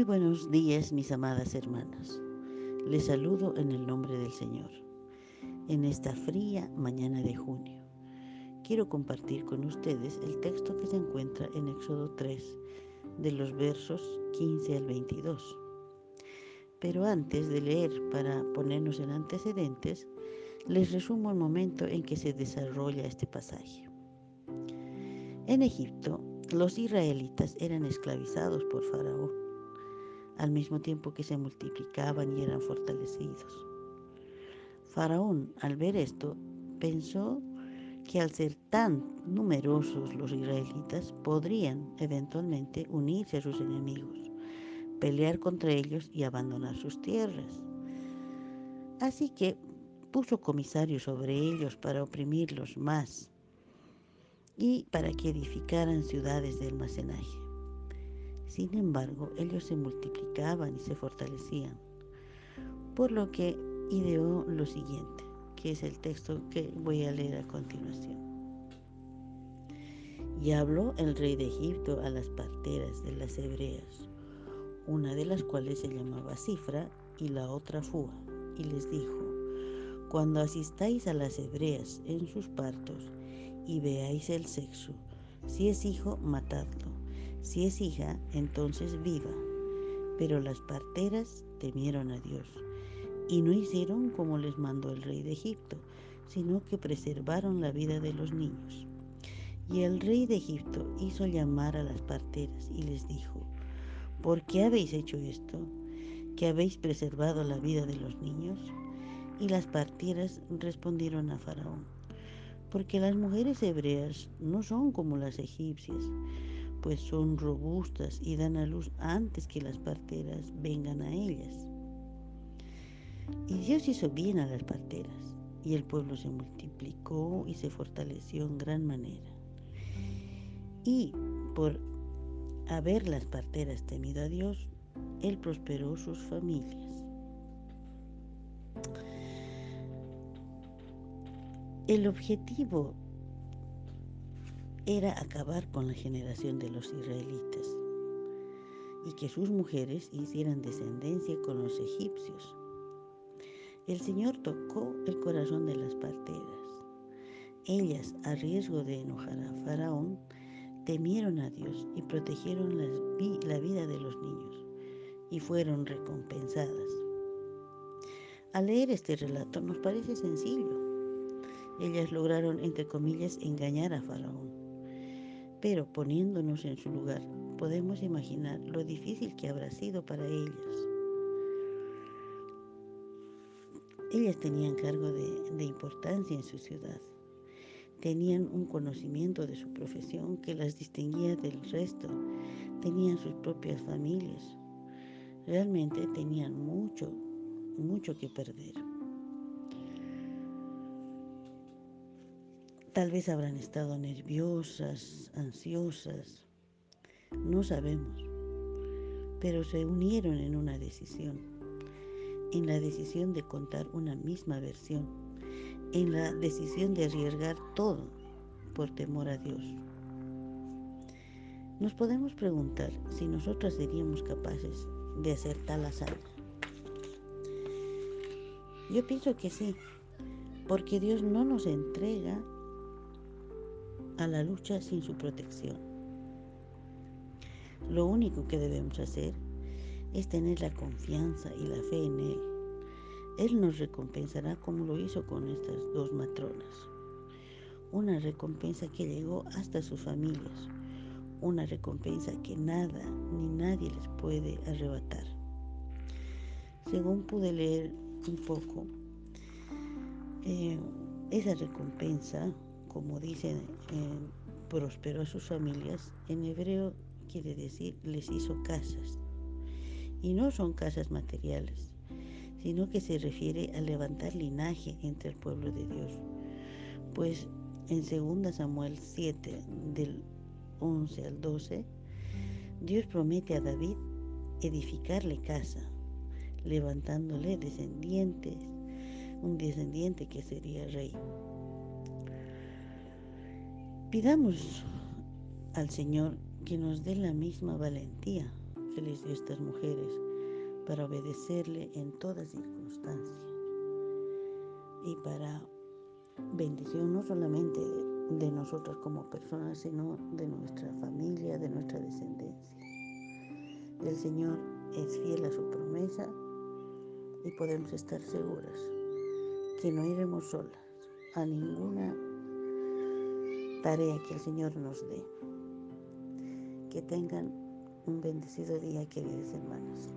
Muy buenos días, mis amadas hermanas. Les saludo en el nombre del Señor. En esta fría mañana de junio, quiero compartir con ustedes el texto que se encuentra en Éxodo 3, de los versos 15 al 22. Pero antes de leer para ponernos en antecedentes, les resumo el momento en que se desarrolla este pasaje. En Egipto, los israelitas eran esclavizados por Faraón, al mismo tiempo que se multiplicaban y eran fortalecidos. Faraón, al ver esto, pensó que al ser tan numerosos los israelitas podrían eventualmente unirse a sus enemigos, pelear contra ellos y abandonar sus tierras. Así que puso comisarios sobre ellos para oprimirlos más y para que edificaran ciudades de almacenaje. Sin embargo, ellos se multiplicaban y se fortalecían, por lo que ideó lo siguiente, que es el texto que voy a leer a continuación. Y habló el rey de Egipto a las parteras de las hebreas, una de las cuales se llamaba Cifra y la otra Fua, y les dijo, cuando asistáis a las hebreas en sus partos y veáis el sexo, si es hijo, matadlo, si es hija, entonces viva. Pero las parteras temieron a Dios y no hicieron como les mandó el rey de Egipto, sino que preservaron la vida de los niños. Y el rey de Egipto hizo llamar a las parteras y les dijo, ¿por qué habéis hecho esto? ¿Que habéis preservado la vida de los niños? Y las parteras respondieron a Faraón, porque las mujeres hebreas no son como las egipcias, pues son robustas y dan a luz antes que las parteras vengan a ellas. Y Dios hizo bien a las parteras, y el pueblo se multiplicó y se fortaleció en gran manera. Y por haber las parteras temido a Dios, Él prosperó sus familias. El objetivo era acabar con la generación de los israelitas y que sus mujeres hicieran descendencia con los egipcios. El Señor tocó el corazón de las parteras. Ellas, a riesgo de enojar a Faraón, temieron a Dios y protegieron la vida de los niños y fueron recompensadas. Al leer este relato nos parece sencillo, ellas lograron, entre comillas, engañar a Faraón. Pero poniéndonos en su lugar, podemos imaginar lo difícil que habrá sido para ellas. Ellas tenían cargo de, de, importancia en su ciudad. Tenían un conocimiento de su profesión que las distinguía del resto. Tenían sus propias familias. Realmente tenían mucho, mucho que perder. Tal vez habrán estado nerviosas, ansiosas, no sabemos, pero se unieron en una decisión, en la decisión de contar una misma versión, en la decisión de arriesgar todo por temor a Dios. Nos podemos preguntar si nosotras seríamos capaces de hacer tal hazaña. Yo pienso que sí, porque Dios no nos entrega a la lucha sin su protección. Lo único que debemos hacer es tener la confianza y la fe en Él. Él nos recompensará como lo hizo con estas dos matronas. Una recompensa que llegó hasta sus familias. Una recompensa que nada ni nadie les puede arrebatar. Según pude leer un poco, eh, esa recompensa como dice, eh, prosperó a sus familias, en hebreo quiere decir les hizo casas. Y no son casas materiales, sino que se refiere a levantar linaje entre el pueblo de Dios. Pues en 2 Samuel 7, del 11 al 12, Dios promete a David edificarle casa, levantándole descendientes, un descendiente que sería rey. Pidamos al Señor que nos dé la misma valentía que les dio estas mujeres para obedecerle en toda circunstancia y para bendición no solamente de nosotras como personas, sino de nuestra familia, de nuestra descendencia. El Señor es fiel a su promesa y podemos estar seguras que no iremos solas a ninguna tarea que el Señor nos dé. Que tengan un bendecido día, queridas hermanas.